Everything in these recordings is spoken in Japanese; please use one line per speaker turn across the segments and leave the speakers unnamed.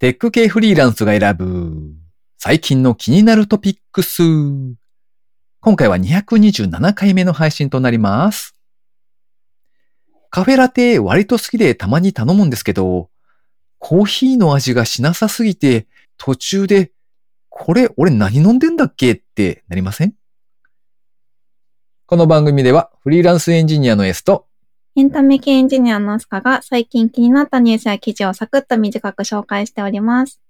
テック系フリーランスが選ぶ最近の気になるトピックス。今回は227回目の配信となります。カフェラテ割と好きでたまに頼むんですけど、コーヒーの味がしなさすぎて途中でこれ俺何飲んでんだっけってなりません？この番組ではフリーランスエンジニアの S と
エンタメ系エンジニアのアスカが最近気になったニュースや記事をサクッと短く紹介しております。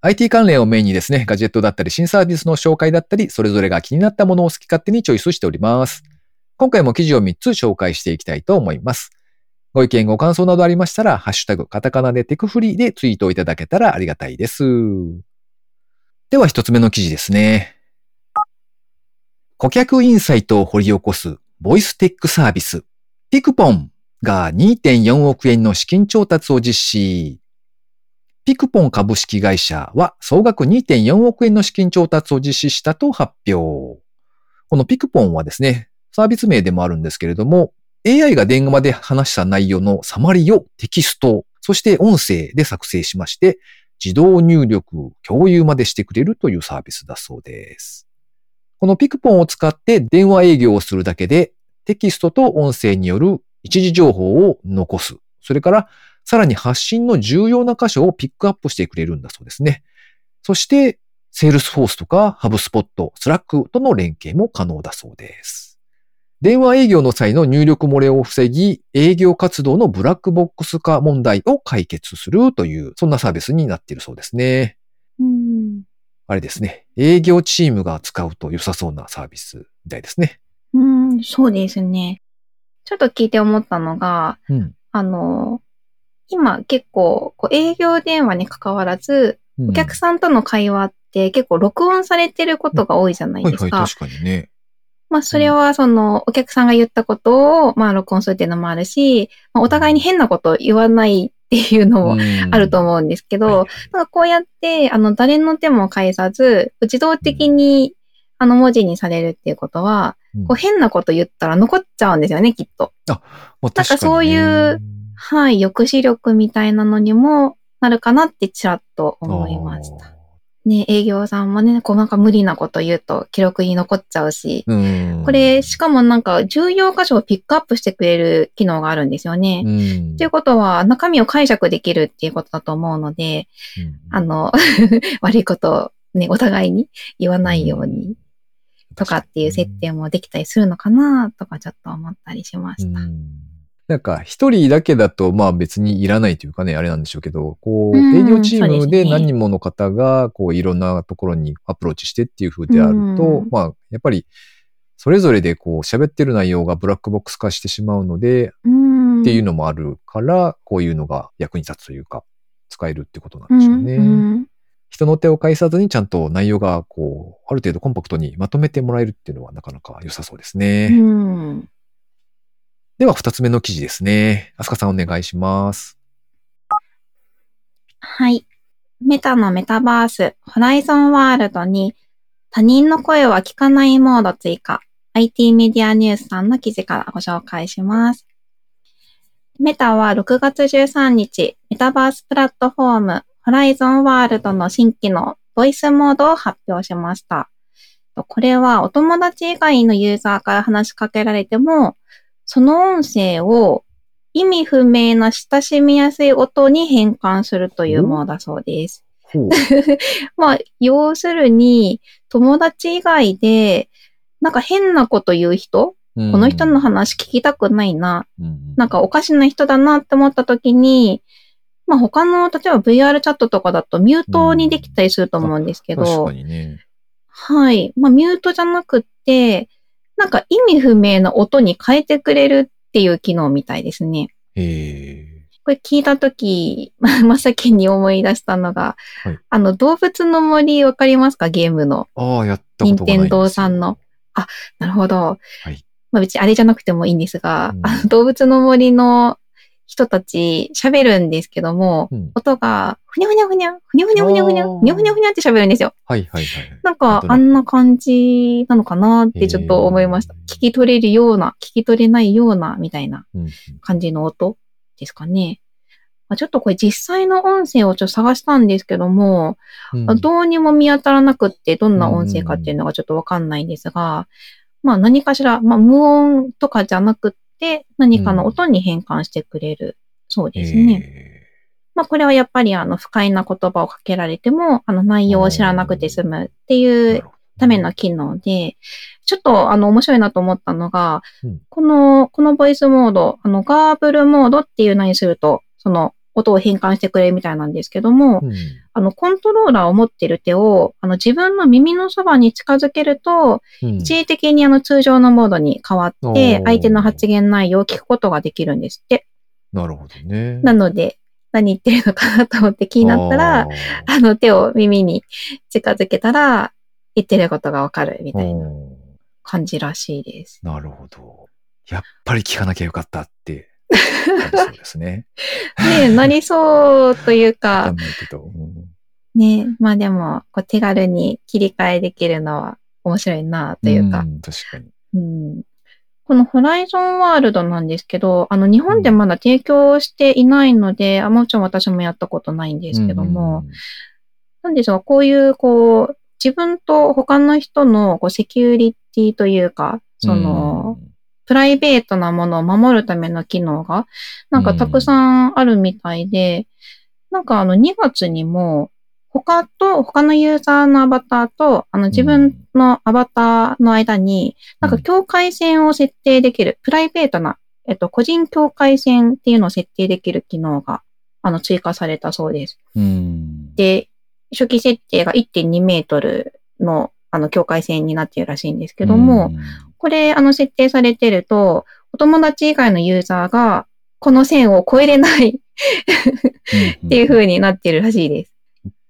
IT 関連をメインにですね、ガジェットだったり新サービスの紹介だったり、それぞれが気になったものを好き勝手にチョイスしております。今回も記事を3つ紹介していきたいと思います。ご意見、ご感想などありましたら、ハッシュタグ、カタカナでテクフリーでツイートをいただけたらありがたいです。では一つ目の記事ですね。顧客インサイトを掘り起こすボイステックサービス、ピクポンが2.4億円の資金調達を実施。ピクポン株式会社は総額2.4億円の資金調達を実施したと発表。このピクポンはですね、サービス名でもあるんですけれども、AI が電話で話した内容のサマリをテキスト、そして音声で作成しまして、自動入力、共有までしてくれるというサービスだそうです。このピクポンを使って電話営業をするだけで、テキストと音声による一時情報を残す。それから、さらに発信の重要な箇所をピックアップしてくれるんだそうですね。そして、 Salesforce とか HubSpot、Slack との連携も可能だそうです。電話営業の際の入力漏れを防ぎ、営業活動のブラックボックス化問題を解決するという、そんなサービスになっているそうですね。
うん。
あれですね。営業チームが使うと良さそうなサービスみたいですね。
うん、そうですね。ちょっと聞いて思ったのが、
うん。
あの、今結構こう営業電話に関わらず、お客さんとの会話って結構録音されてることが多いじゃない
はいはい、
ですか。
確かにね。
まあそれはそのお客さんが言ったことをまあ録音するっていうのもあるし、まあ、お互いに変なこと言わないっていうのもあると思うんですけど、
はい
なんかこうやって、あの、誰の手も介さず、自動的に、あの、文字にされるっていうことは、
うん
こう変なこと言ったら残っちゃうんですよね、きっと。
まあ
なんか
確にね。
そういうはい、抑止力みたいなのにもなるかなってちらっと思いました。ね、営業さんもね、こうなんか無理なこと言うと記録に残っちゃうし、
うん。
これ、しかもなんか重要箇所をピックアップしてくれる機能があるんですよね。
うん。
っていうことは、中身を解釈できるっていうことだと思うので、
うん。
あの、悪いことをね、お互いに言わないようにとかっていう設定もできたりするのかなとかちょっと思ったりしました。
うん。なんか、一人だけだと、まあ別にいらないというかね、あれなんでしょうけど、こう、
うん
営業チーム
で
何人もの方が、こう、いろんなところにアプローチしてっていう風であると
うん、
まあ、やっぱり、それぞれでこう、喋ってる内容がブラックボックス化してしまうので、
うん。
っていうのもあるから、こういうのが役に立つというか、使えるってことなん
うん
でしょうね。
うん
人の手を介さずにちゃんと内容が、こう、ある程度コンパクトにまとめてもらえるっていうのはなかなか良さそうですね。
うん
では、二つ目の記事ですね。アスカさんお願いします。
はい。メタのメタバース、ホライゾンワールドに他人の声は聞かないモード追加。IT メディアニュースさんの記事からご紹介します。メタは6月13日、メタバースプラットフォーム、ホライゾンワールドの新機能、ボイスモードを発表しました。これはお友達以外のユーザーから話しかけられても、その音声を意味不明な親しみやすい音に変換するというものだそうです。まあ、要するに、友達以外で、なんか変なこと言う人、
こ
この人の話聞きたくないな、
うん、
なんかおかしな人だなって思った時に、まあ他の、例えば VR チャットとかだとミュートにできたりすると思うんですけど、
確かにね。
はい。まあミュートじゃなくって、なんか意味不明な音に変えてくれるっていう機能みたいですね。
へえ。
これ聞いたとき、真っ先に思い出したのが、
はい
あの、動物の森わかりますか？ゲームの。
ああ、やったことがない。
任天堂さんの。あ、なるほど。
はい
まあ別にあれじゃなくてもいいんですが、
うん
あの動物の森の人たち喋るんですけども、
うん
音がふにゃふにゃふにゃ、ふにゃふにゃふにゃふにゃ、ふにゃふにゃふにゃって喋るんですよ。
はいはいはい。
なんかあんな感じなのかなってちょっと思いました聞き取れるような、聞き取れないようなみたいな
うんうん
感じの音ですかね。あちょっとこれ実際の音声をちょっと探したんですけども、
うん
どうにも見当たらなくって、どんな音声かっていうのがちょっとわかんないんですが、まあ何かしら、まあ無音とかじゃなくって、何かの音に変換してくれる。そうですね。
え
まあこれはやっぱりあの不快な言葉をかけられても、あの内容を知らなくて済むって
ー
いうための機能で、ちょっとあの面白いなと思ったのが、
うん。
この、このボイスモード、あのガーブルモードっていうのにすると、その音を変換してくれるみたいなんですけども、
うん
あのコントローラーを持ってる手をあの自分の耳のそばに近づけると、
うん
一時的にあの通常のモードに変わ
お
って
ー、
相手の発言内容を聞くことができるんですって。
なるほどね。
なので、何言ってるのかなと思って気になったら、
あ
の手を耳に近づけたら、言ってることがわかるみたいな感じらしいです。
なるほど。やっぱり聞かなきゃよかったって。そうですね。
ねえ、なりそうという
わか
か
ん、ないけど。うん。
ねえ、まあでも、こう手軽に切り替えできるのは面白いなというか、
ん確かに。
うん。このホライゾンワールドなんですけど、あの日本でまだ提供していないので、あもちろん私もやったことないんですけども、なんでしょう、こういう、こう、自分と他の人のこうセキュリティというか、その、、プライベートなものを守るための機能が、なんかたくさんあるみたいで、なんかあの2月にも、他と、他のユーザーのアバターと、あの自分のアバターの間に、なんか境界線を設定できる、プライベートな、えっと、個人境界線っていうのを設定できる機能が、あの、追加されたそうです。
うん。
で、初期設定が1.2メートルの、あの、境界線になっているらしいんですけども、これ、あの、設定されてると、お友達以外のユーザーが、この線を超えれないっていう風になってるらしいです。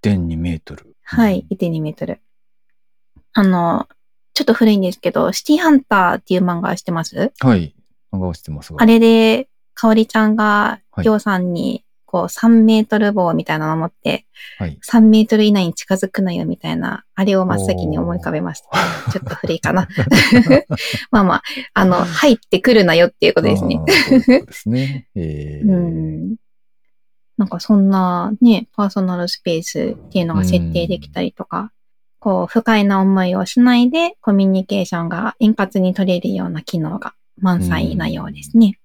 1.2メートル。
はい、1.2メートル。あの、ちょっと古いんですけど、シティハンターっていう漫画知ってます？
はい。漫画をしてますが。
あれで、かおりちゃんが、
はい
りょうさんに、こう、3メートル棒みたいなのを持って、
はい。
3メートル以内に近づくなよみたいな、あれを真っ先に思い浮かべました。ちょっと古いかな。まあまあ、あの、入ってくるなよっていうことですね。
そうですね。えー
うん。なんかそんなね、パーソナルスペースっていうのが設定できたりとか、こう、不快な思いをしないでコミュニケーションが円滑に取れるような機能が満載なようですね。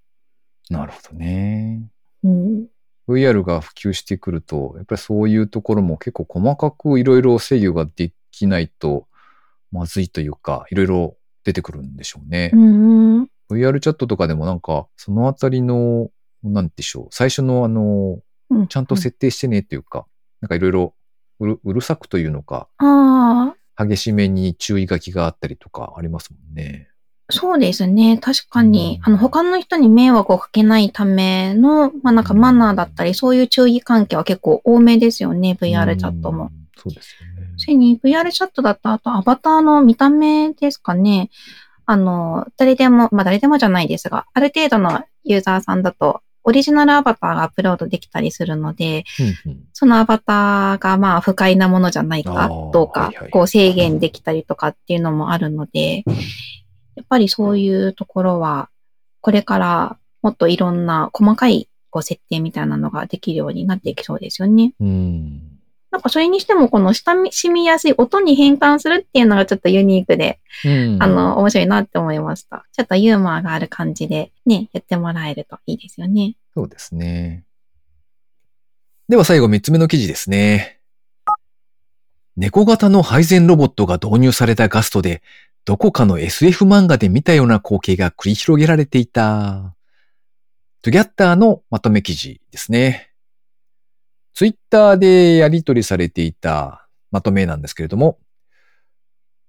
なるほどね。
うん。
VR が普及してくると、やっぱりそういうところも結構細かくいろいろ制御ができないとまずいというか、いろいろ出てくるんでしょうね。
うん。
VR チャットとかでもなんか、そのあたりの、なんでしょう、最初のあの、
うん
ちゃんと設定してねっていうか、なんかいろいろうるさくというのか、激しめに注意書きがあったりとかありますもんね。
そうですね。確かに、
うん
あの、他の人に迷惑をかけないための、まあなんかマナーだったり、そういう注意関係は結構多めですよね、VR チャットも。
うん。そうですよね。
それに VR チャットだったあとアバターの見た目ですかね。あの、誰でも、まあ誰でもじゃないですが、ある程度のユーザーさんだと、オリジナルアバターがアップロードできたりするので、
うんうん
そのアバターがまあ不快なものじゃないかどうかこう制限できたりとかっていうのもあるので、やっぱりそういうところは、これからもっといろんな細かいこう設定みたいなのができるようになっていきそうですよね。
うん。
なんかそれにしてもこの親しみやすい音に変換するっていうのがちょっとユニークで、
うん
あの、面白いなって思いました。ちょっとユーモアがある感じでね、やってもらえるといいですよね。
そうですね。では最後3つ目の記事ですね。猫型の配膳ロボットが導入されたガストで、どこかの SF 漫画で見たような光景が繰り広げられていた。トゥギャッターのまとめ記事ですね。ツイッターでやり取りされていたまとめなんですけれども、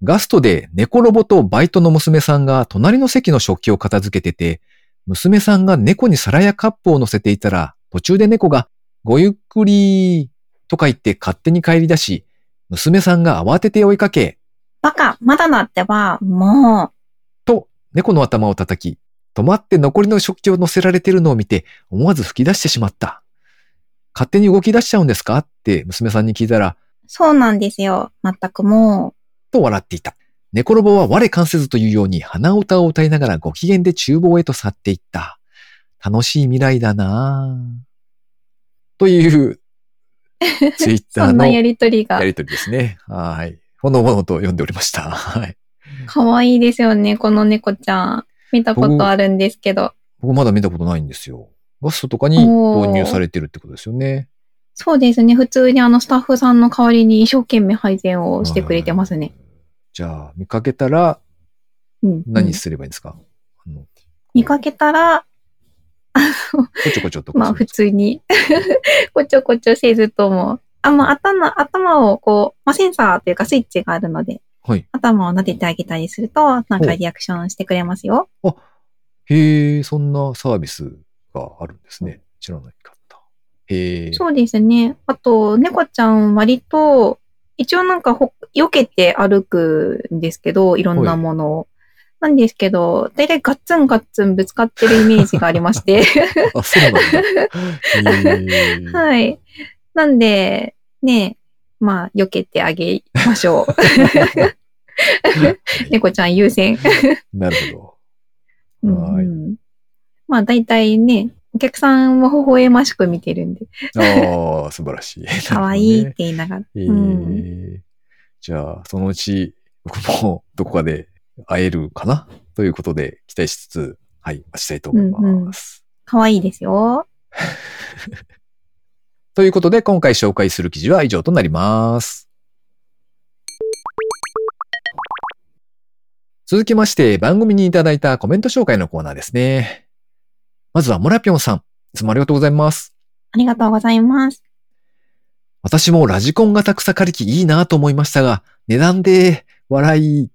ガストで猫ロボとバイトの娘さんが隣の席の食器を片付けてて、娘さんが猫に皿やカップを乗せていたら、途中で猫が、ごゆっくりとか言って勝手に帰り出し、娘さんが慌てて追いかけ、
バカ、まだなってば、も
と猫の頭を叩き、止まって残りの食器を乗せられているのを見て、思わず吹き出してしまった。勝手に動き出しちゃうんですか？って娘さんに聞いたら、
う、そうなんですよ。全くも
と笑っていた。猫ロボは我関せずというように鼻歌を歌いながらご機嫌で厨房へと去っていった。楽しい未来だなぁ。という、ツイッターのや
りとりが。
りとりですね。はい。ほのぼのと読んでおりました。はい。
可愛いですよね、この猫ちゃん。見たことあるんですけど。
僕まだ見たことないんですよ。ガストとかに導入されてるってことですよね。
そうですね。普通にあのスタッフさんの代わりに一生懸命配膳をしてくれてますね。
じゃあ、見かけたら
うん。
何すればいいんですか、あの
見かけたら、
こちょこちょとか
まあ普通に、こちょこちょせずとも、あ、まあ頭、頭をこう、まあセンサーというかスイッチがあるので、
はい。
頭を撫でてあげたりすると、なんかリアクションしてくれますよ。
へえ、そんなサービスがあるんですね。知らないかった。へえ。
そうですね。あと、猫ちゃん割と、一応なんかほ、避けて歩くんですけど、いろんなものを。なんですけど、だいたいガッツンガッツンぶつかってるイメージがありまして。
あ、そうなんだ。
はい。なんで、ね、まあ、避けてあげましょう。猫ちゃん優先。
なるほ
う
ど。はい。
ん、まあ、だいたいね、お客さんは微笑ましく見てるんで、
ああ、素晴らしい。
可愛いって言いながら。
え。じゃあ、そのうち、僕もどこかで会えるかな？ということで期待しつつ、はい、待ちたいと思います。
可愛いですよ。
ということで、今回紹介する記事は以上となります。続きまして、番組にいただいたコメント紹介のコーナーですね。まずは、モラピョンさん。いつもありがとうございます。
ありがとうございます。
私もラジコン型草刈り機いいなと思いましたが、値段で笑い。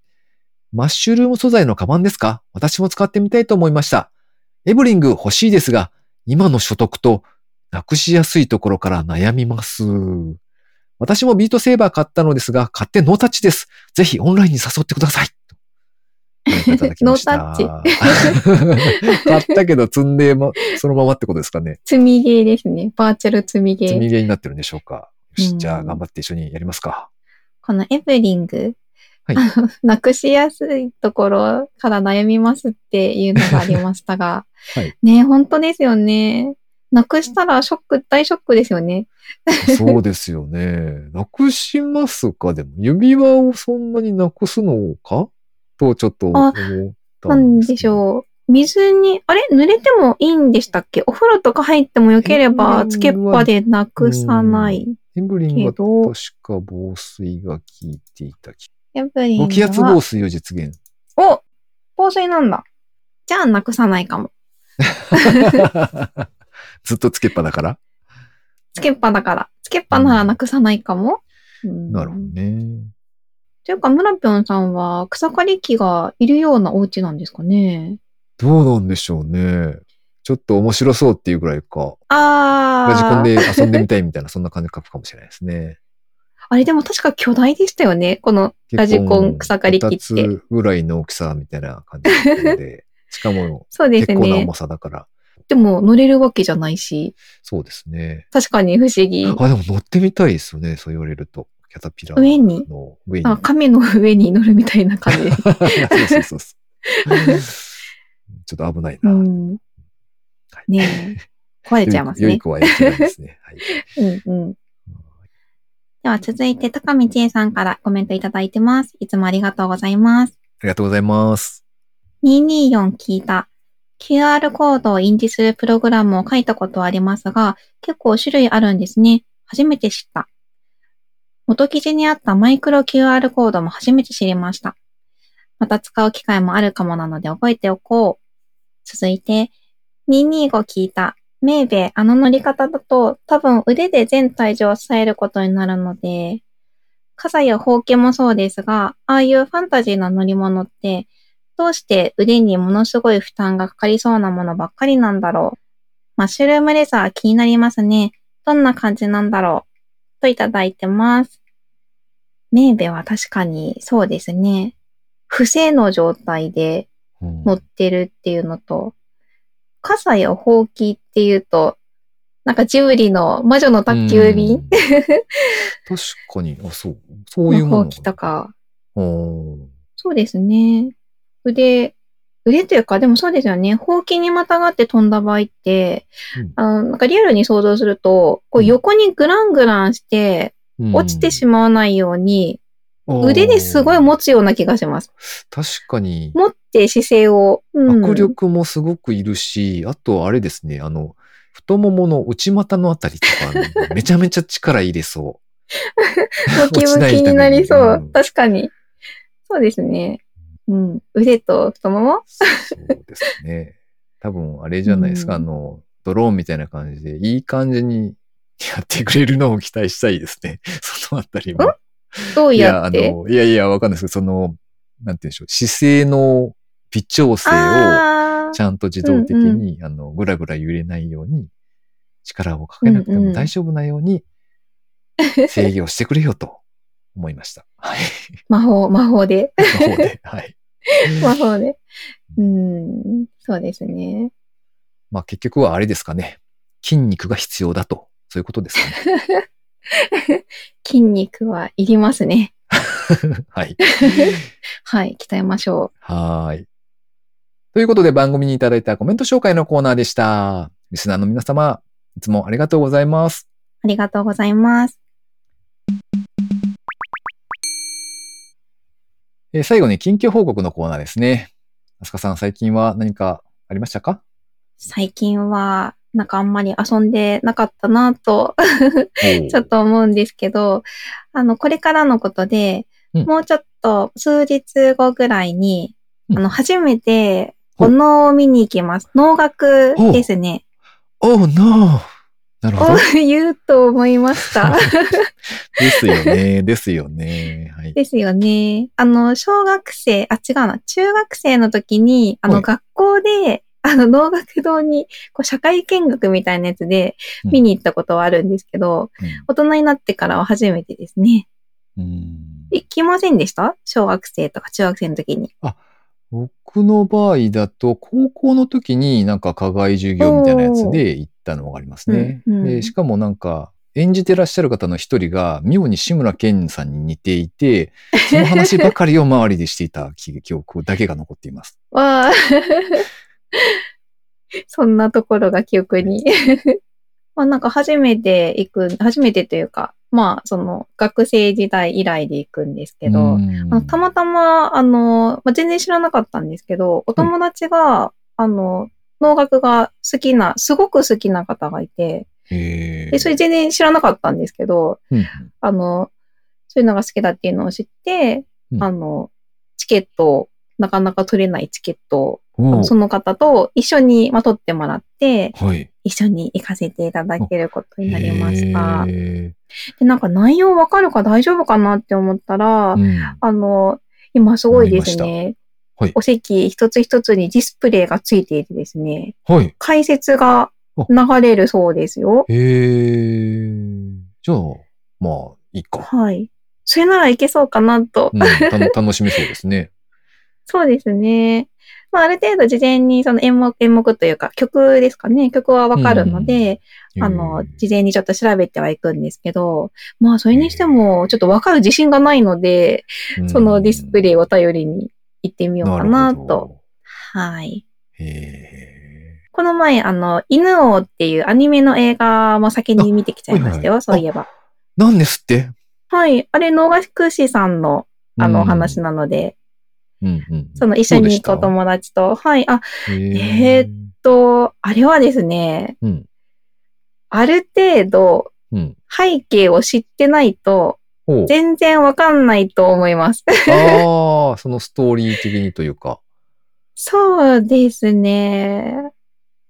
マッシュルーム素材のカバンですか？私も使ってみたいと思いました。エブリング欲しいですが、今の所得となくしやすいところから悩みます。私もビートセーバー買ったのですが、買ってノータッチです。ぜひオンラインに誘ってください。といただきました
ノー
買ったけど積んで、ま、そのままってことですかね。
積みゲーですね。バーチャル積みゲー。
積みゲーになってるんでしょうか。よし、
うん
じゃあ頑張って一緒にやりますか。
このエブリング、
はい
なくしやすいところから悩みますっていうのがありましたが、
はい
ね本当ですよね。なくしたらショック、大ショックですよね。
そうですよね。なくしますか？でも、指輪をそんなになくすのか？とちょっと思った
なんん
ですけど。
でしょう。水に、あれ？濡れてもいいんでしたっけ？お風呂とか入ってもよければ、つけっぱでなくさない
エブリンは確か防水が効いていた気
エブリン
が。気圧防
は、
水を実現。
お防水なんだ。じゃあなくさないかも。
ずっとつけっぱだから？
つけっぱだから。つけっぱならなくさないかも。うん
なるほどね。
というか、村ぴょんさんは草刈り機がいるようなお家なんですかね。
どうなんでしょうね。ちょっと面白そうっていうぐらいか。
あー。
ラジコンで遊んでみたいみたいな、そんな感じで書くかもしれないですね。
あれでも確か巨大でしたよね。このラジコン草刈り機って。
2つぐらいの大きさみたいな感じで、しかも
そうですね
結構な重。さだから。
でも乗れるわけじゃないし、
そうですね。
確かに不思議。
あ、でも乗ってみたいですよね。そう言われると。キャタピラー
上に？
の上に。
あ亀の上に乗るみたいな感じで。
そうそうそう。ちょっと危ないな。
うん。ねえ。壊れちゃいますね。
良い子はやってないですね。はい。
うんうん。では続いて、高見千恵さんからコメントいただいてます。いつもありがとうございます。
ありがとうございます。
224聞いた。QR コードを印字するプログラムを書いたことはありますが、結構種類あるんですね。初めて知った。元記事にあったマイクロ QR コードも初めて知りました。また使う機会もあるかもなので覚えておこう。続いて、225聞いた。メーベ、あの乗り方だと多分腕で全体重を支えることになるので、傘やほうきもそうですが、ああいうファンタジーな乗り物って、どうして腕にものすごい負担がかかりそうなものばっかりなんだろう。マッシュルームレザー気になりますね。どんな感じなんだろう。といただいてます。メーベは確かにそうですね。不正の状態で
うん
乗ってるっていうのと、傘やほうきっていうと、なんかジブリの魔女の宅急
うん
便
確かに、あ、そう。そういうもの
のほうきとか、
うん
そうですね。腕、腕というか、でもそうですよね。ほうきにまたがって飛んだ場合って、
うん
あの、なんかリアルに想像すると、こ
う
うん横にグラングランして、落ちてしまわないように、
ま
腕ですごい持つような気がします。
確かに、
持って姿勢を。うん
握力もすごくいるし、あとあれですね、あの、太ももの内股のあたりとか、めちゃめちゃ力入れそう。
ムキムキになりそう。確かに。そうですね。うん。腕と太もも？
そうですね。多分、あれじゃないですか、
うん
あの、ドローンみたいな感じで、いい感じにやってくれるのを期待したいですね。そのあたりも。
どう
いや、
やって？
あの、いやいや、わかんないですけど、その、なんて言うんでしょう、姿勢の微調整を
あ
ちゃんと自動的に、あの、ぐらぐら揺れないように、力をかけなくて
うんうん
も大丈夫なように、制御してくれよと思いました。はい。
魔法、魔法で。
の方で、はい。
魔法で。うん。そうですね。
まあ結局はあれですかね。筋肉が必要だと。そういうことですかね。
筋肉はいりますね。
はい。
はい。鍛えましょ
はーい。ということで番組にいただいたコメント紹介のコーナーでした。リスナーの皆様、いつもありがとうございます。
う。ありがとうございます。
えー最後に近況報告のコーナーですね。あすかさん、最近は何かありましたか？
最近は、なんかあんまり遊んでなかったなと、ち
ち
ょっ。と思うんですけど、あの、これからのことで、
うん
もうちょっと数日後ぐらいに、
うん
あの、初めて、お能を見に行きます。能楽ですね。
おう、ノーなるほ
を
ど。
言うと思いました。
ですよね。ですよね。はい。
ですよね。あの、小学生、あ、違うな、中学生の時に、あの、
はい
学校で、あの、能楽堂に、こう、社会見学みたいなやつで
うん
見に行ったことはあるんですけど、大人になってからは初めてですね。
うんうん
行きませんでした？小学生とか中学生の時に。
僕の場合だと、高校の時になんか課外授業みたいなやつで行ったのがありますね。
うんうん
でしかもなんか、演じてらっしゃる方の一人が、妙に志村けんさんに似ていて、その話ばかりを周りでしていた記記憶だけが残っています。
わあ。そんなところが記憶に。まあなんか初めて行く、初めてというか、まあその学生時代以来で行くんですけど、たまたま、あの、まあ、全然知らなかったんですけど、お友達が、あの、能楽が好きな、すごく好きな方がいて、で、それ全然知らなかったんですけど、
うん
あの、そういうのが好きだっていうのを知って、
うん。
あの、チケットを、なかなか取れないチケットを、その方と一緒に、まあ、取ってもらって、
はい。
一緒に行かせていただけることになりました。
へ
で、なんか内容わかるか大丈夫かなって思ったら、
ーうん
あの、今すごいですね。
はい
お席一つ一つにディスプレイがついていてですね、
はい。
解説が流れるそうですよ。
へえ。じゃあ、まあ、いいか。
はい。それならいけそうかなと。
うん、た楽しめそうですね。
そうですね。まあ、ある程度事前にその演目、演目というか曲ですかね。曲はわかるので、あの、事前にちょっと調べてはいくんですけど、まあ、それにしても、ちょっとわかる自信がないので、そのディスプレイを頼りに行ってみようかなと。。はい。この前、あの、犬王っていうアニメの映画も先に見てきちゃいましたよ、
あはいはい
そういえば。
なんですって？
はい。あれ、能楽師さんの、あの、お話
な。
なので、
うんうん。
その一緒に行くお友達と、はい。あ、
へ
えーと、あれはですね、
うん。
ある程度、
うん。
背景を知ってないと。全然わかんないと思います。
ああ、そのストーリー的にというか。
そうですね。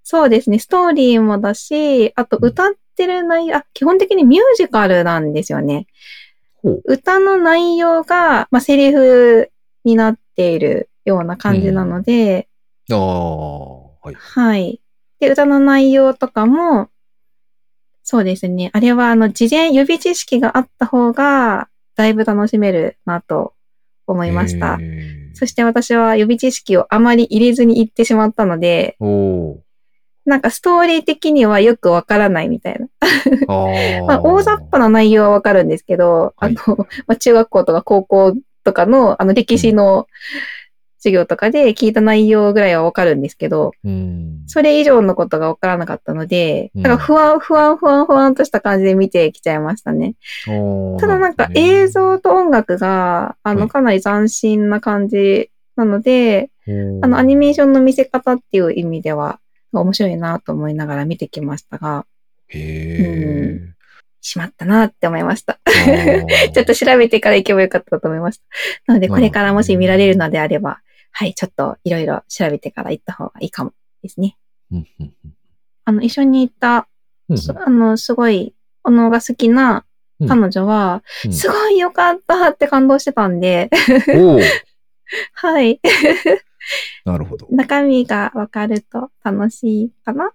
そうですね。ストーリーもだし、あと歌ってる内容、あ、基本的にミュージカルなんですよね。歌の内容が、まあ、セリフになっているような感じなので、
ああ、はい。
はい。で、歌の内容とかも、そうですね。あれは、あの、事前予備知識があった方が、だいぶ楽しめるなと思いました。そして私は予備知識をあまり入れずに行ってしまったので、なんかストーリー的にはよくわからないみたいな。まあ、大雑把な内容はわかるんですけど、
はい
あの、まあ、中学校とか高校とかの、あの、歴史の授業とかで聞いた内容ぐらいはわかるんですけど、
うん。
それ以上のことがわからなかったので、
うん。
だから不安、不安、不安、不安とした感じで見てきちゃいましたね。ただなんか映像と音楽が、あの、
はい。
かなり斬新な感じなので、あの、アニメーションの見せ方っていう意味では、面白いなと思いながら見てきましたが、
へ
しまったなって思いました。
え。
ちょっと調べてから行けばよかったと思いました。なので、これからもし見られるのであれば、はい、ちょっといろいろ調べてから行った方がいいかもですね。あの、一緒に行った、
うん
そあの、すごい、おのが好きな彼女は、
うん
すごい良かったって感動してたんで、はい。
なるほど。
中身がわかると楽しいかな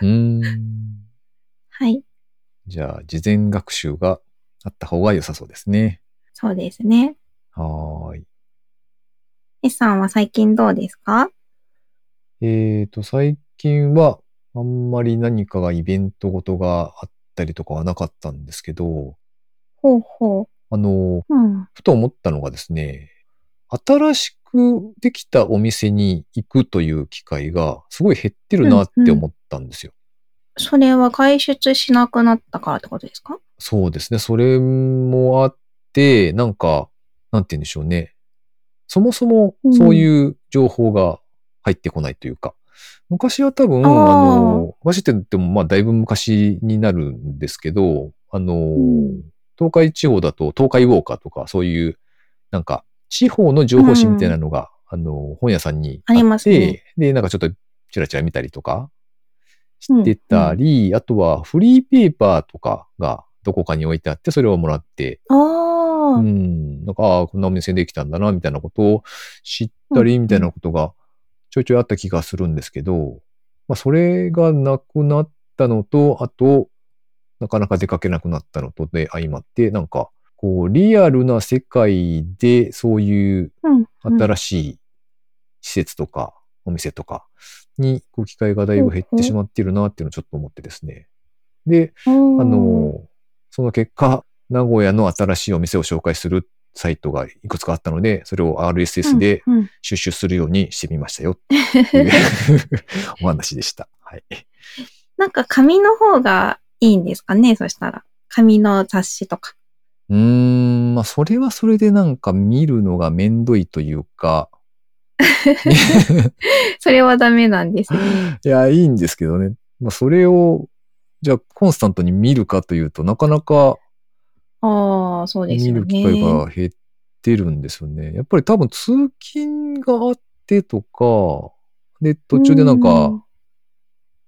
うーん。
はい。
じゃあ、事前学習があった方が良さそうですね。
そうですね。
はーい。
S さんは最近どうですか？
えっ、と、最近は、あんまり何かがイベントごとがあったりとかはなかったんですけど、
ほうほ
あの、
う。うん。
ふと思ったのがですね、新しくできたお店に行くという機会がすごい減ってるなって思ったんですよ。
それは外出しなくなったからってことですか？
そうですね。それもあって、なんか、なんて言うんでしょうね。そもそもそういう情報が入ってこないというか、昔は多分、あの、昔って言っても、まあ、だいぶ昔になるんですけど、あの、
ん。
東海地方だと東海ウォーカーとか、そういう、なんか、地方の情報誌みたいなのが、あの、本屋さんにあって、
ありますね。
で、なんかちょっとチラチラ見たりとかしてたり、あとはフリーペーパーとかがどこかに置いてあって、それをもらって、
ああ、
うん、なんか、ああ、こんなお店できたんだな、みたいなことを知ったり、
うん
みたいなことがちょいちょいあった気がするんですけど、まあ、それがなくなったのと、あと、なかなか出かけなくなったのとで相まって、なんか、こう、リアルな世界でそういう
うん。うん。
新しい施設とか、お店とかに行く機会がだいぶ減ってしまっているなっていうのをちょっと思ってですね。で、
あ
あの、その結果、名古屋の新しいお店を紹介するサイトがいくつかあったので、それを RSS で
うんうん
収集するようにしてみましたよ っていうお話でした。はい。
なんか紙の方がいいんですかねそしたら。紙の雑誌とか。
うーん、まあ、それはそれでなんか見るのがめんどいというか、
それはダメなんですね。
いや、いいんですけどね。まあ、それを、じゃあ、コンスタントに見るかというとなかなか
ああ、そうですよ
見る機会
ね。
が減ってるんですよね。やっぱり多分通勤があってとか、で、途中でなん
う
か
ん、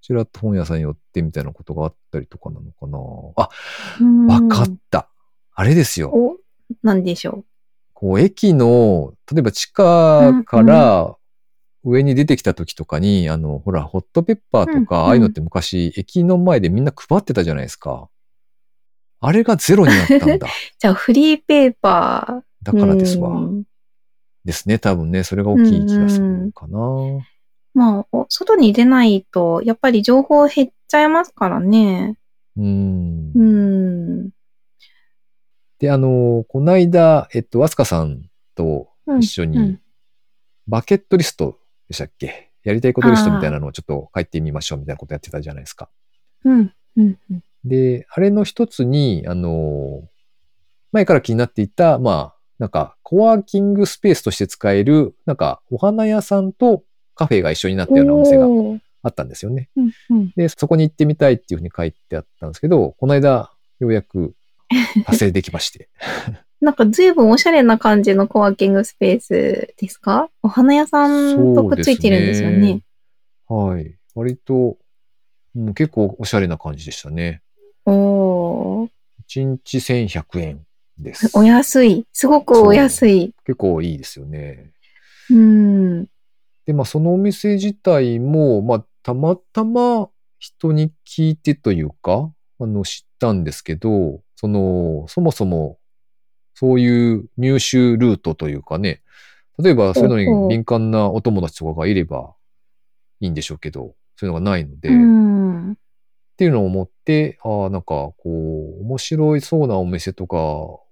ちらっと本屋さん寄ってみたいなことがあったりとかなのかな。あ、
うん
わかった。あれですよ。
お、なんでしょ
こう、駅の、例えば地下から上に出てきた時とかに、あの、ほら、ホットペッパーとか、ああいうのって昔、駅の前でみんな配ってたじゃないですか。あれがゼロになったんだ。
う。じゃあ、フリーペーパー。
だからですわ。
うん
ですね。多分ね、それが大きい気がするかな。
まあ、お外に出ないと、やっぱり情報減っちゃいますからね。
うん。
うん。
で、あの、この間、えっと、わすかさんと一緒に
うん、
バケットリストでしたっけ？やりたいことリストみたいなのをちょっと書いてみましょうみたいなことやってたじゃないですか。
うん。うん。うん
で、あれの一つに、あの、前から気になっていた、まあ、なんか、コワーキングスペースとして使える、なんか、お花屋さんとカフェが一緒になったようなお店があったんですよね。
うんうん
で、そこに行ってみたいっていうふうに書いてあったんですけど、この間、ようやく達成できまして。
なんか随分おしゃれな感じのコワーキングスペースですか？お花屋さんとくっついてるんですよね。
はい。割と、もう結構おしゃれな感じでしたね。
おー
1日1100円です。
お安い。すごくお安い。
結構いいですよね。
うん。
で、まあ、そのお店自体も、まあ、たまたま人に聞いてというか、あの、知ったんですけど、その、そもそも、そういう入手ルートというかね、例えばそういうのに敏感なお友達とかがいればいいんでしょうけど、そういうのがないので、
う
っ
ん。
ていうのを思って、ああ、なんか、こう、面白いそうなお店とかを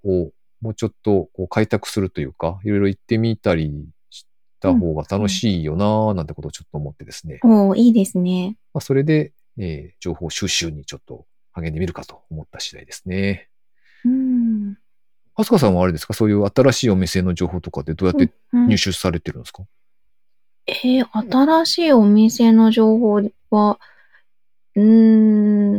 もうちょっとこう開拓するというか、いろいろ行ってみたりした方が楽しいよなーなんてことをちょっと思ってですね。
おーいいですね。
まあ、それで、えー情報収集にちょっと励んでみるかと思った次第ですね。
うん。
はすかさんはあれですか？そういう新しいお店の情報とかってどうやって
うん
入手されてるんですか、
えー新しいお店の情報は、うー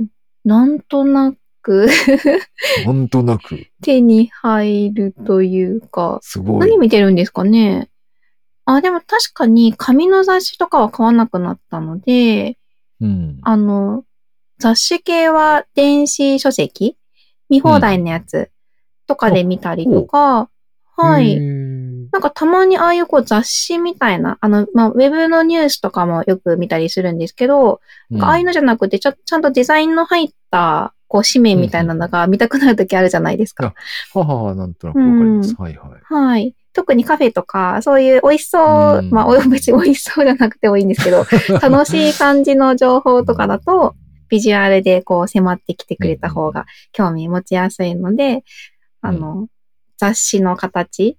ん、なんとなく
なんとなく、
手に入るというか、
すごい。
何見てるんですかね？あ、でも確かに紙の雑誌とかは買わなくなったので、
うん。
あの、雑誌系は電子書籍？見放題のやつとかで見たりとか、は
へ
い。
ー
なんかたまにああいうこう雑誌みたいな、あの、まあ、ウェブのニュースとかもよく見たりするんですけど、なんかああいうのじゃなくてちゃ、ちゃんとデザインの入った、こう、紙面みたいなのが見たくなるときあるじゃないですか。
ははは、なんとなくわかります。はいはい。
はい。特にカフェとか、そういう美味しそう、
うん
まあ、お 別に美味しそうじゃなくてもいいんですけど、楽しい感じの情報とかだと、ビジュアルでこう迫ってきてくれた方が興味持ちやすいので、あの、雑誌の形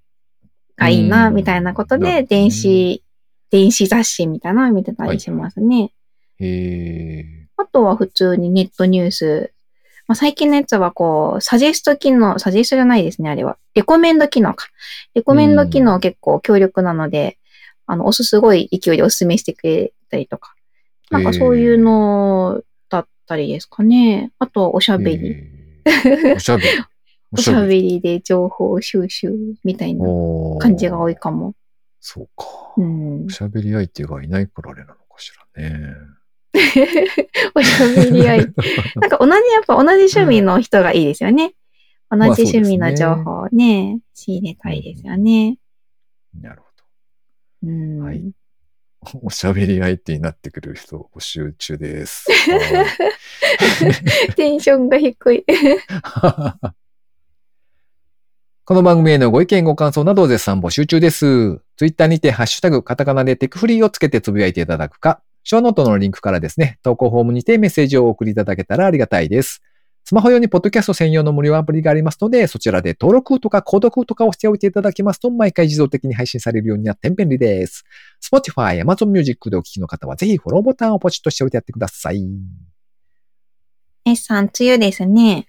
がいいな、
うん
みたいなことで、電子、電子雑誌みたいなのを見てたりしますね。
へえ。
あとは普通にネットニュース。まあ、最近のやつはこう、サジェスト機能、サジェストじゃないですね、あれは。レコメンド機能か。レコメンド機能結構強力なので、あの、おすすごい勢いでおすすめしてくれたりとか。なんかそういうのだったりですかね。あと、おしゃべり。
おしゃべり。
おしゃべりで情報収集みたいな感じが多いかも。
そうか。
うん
お。しゃべり相手がいないからあれなのかしらね。
おしゃべり相手。なんか同じ、やっぱ同じ趣味の人がいいですよね。同
まあ
じ趣味の
そうですね
情報をね、仕入れたいですよね。
なるほ
うん。
はいど。おしゃべり相手になってくる人募集中です。はい
テンションが低い。
この番組へのご意見ご感想などを絶賛募集中です。ツイッターにてハッシュタグカタカナでテクフリーをつけてつぶやいていただくか、ショーノートのリンクからですね、投稿フォームにてメッセージをお送りいただけたらありがたいです。スマホ用にポッドキャスト専用の無料アプリがありますので、そちらで登録とか購読とかをしておいていただきますと、毎回自動的に配信されるようになって便利です。Spotify、Amazon Music でお聞きの方は、ぜひフォローボタンをポチッとしておいてやってください。
S さん、梅雨ですね。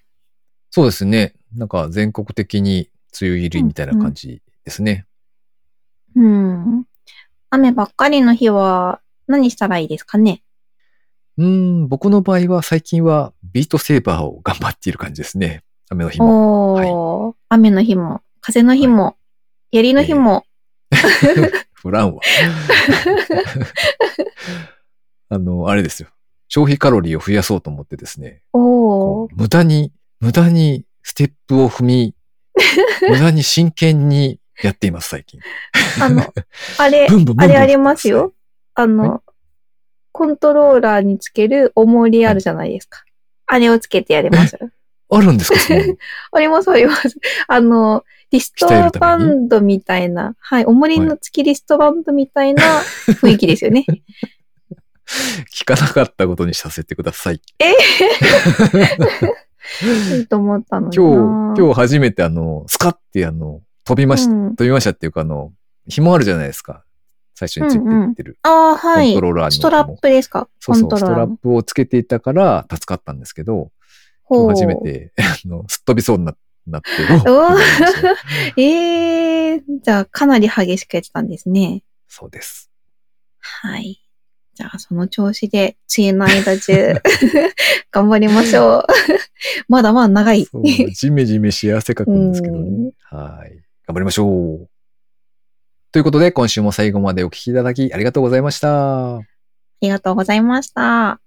そうですね。なんか全国的に梅雨入りみたいな感じですね。
うん。雨ばっかりの日は何したらいいですかね？
うーん、僕の場合は最近はビートセーバーを頑張っている感じですね。雨の日も。
おー、雨の日も、風の日も、槍の日も、
フランは。あの、あれですよ。消費カロリーを増やそうと思ってですね。
お
無駄に、無駄にステップを踏み、無駄に真剣にやっています、最近。
あの、あれ
ブンブンブンブン
あれありますよ。あの、
は
コントローラーにつける重りあるじゃないですか。あれをつけてやります。
あるんですか？その
あります、あります。あの、リストバンドみたいな、はい、重りの付きリストバンドみたいな雰囲気ですよね。
聞かなかったことにさせてください。
いいと思ったのにな。
今日、今日初めてあの、スカッてあの、飛びました、
うん
飛びましたっていうかあの、紐あるじゃないですか。最初についていってる。
ああ、はい
コント。ローラーに
ストラップですか？
そうそう。ストラップをつけていたから助かったんですけど、初めて、あの、すっ飛びそうにななって、
うわ
おってなりました
ええー、じゃあかなり激しくやってたんですね。
そうです。
はい。じゃあその調子で、梅雨の間中、頑張りましょう。まだまだ長い。
そう、ジメジメし汗かくんですけど
うん
ね。はい。頑張りましょう。ということで、今週も最後までお聞きいただきありがとうございました。
ありがとうございました。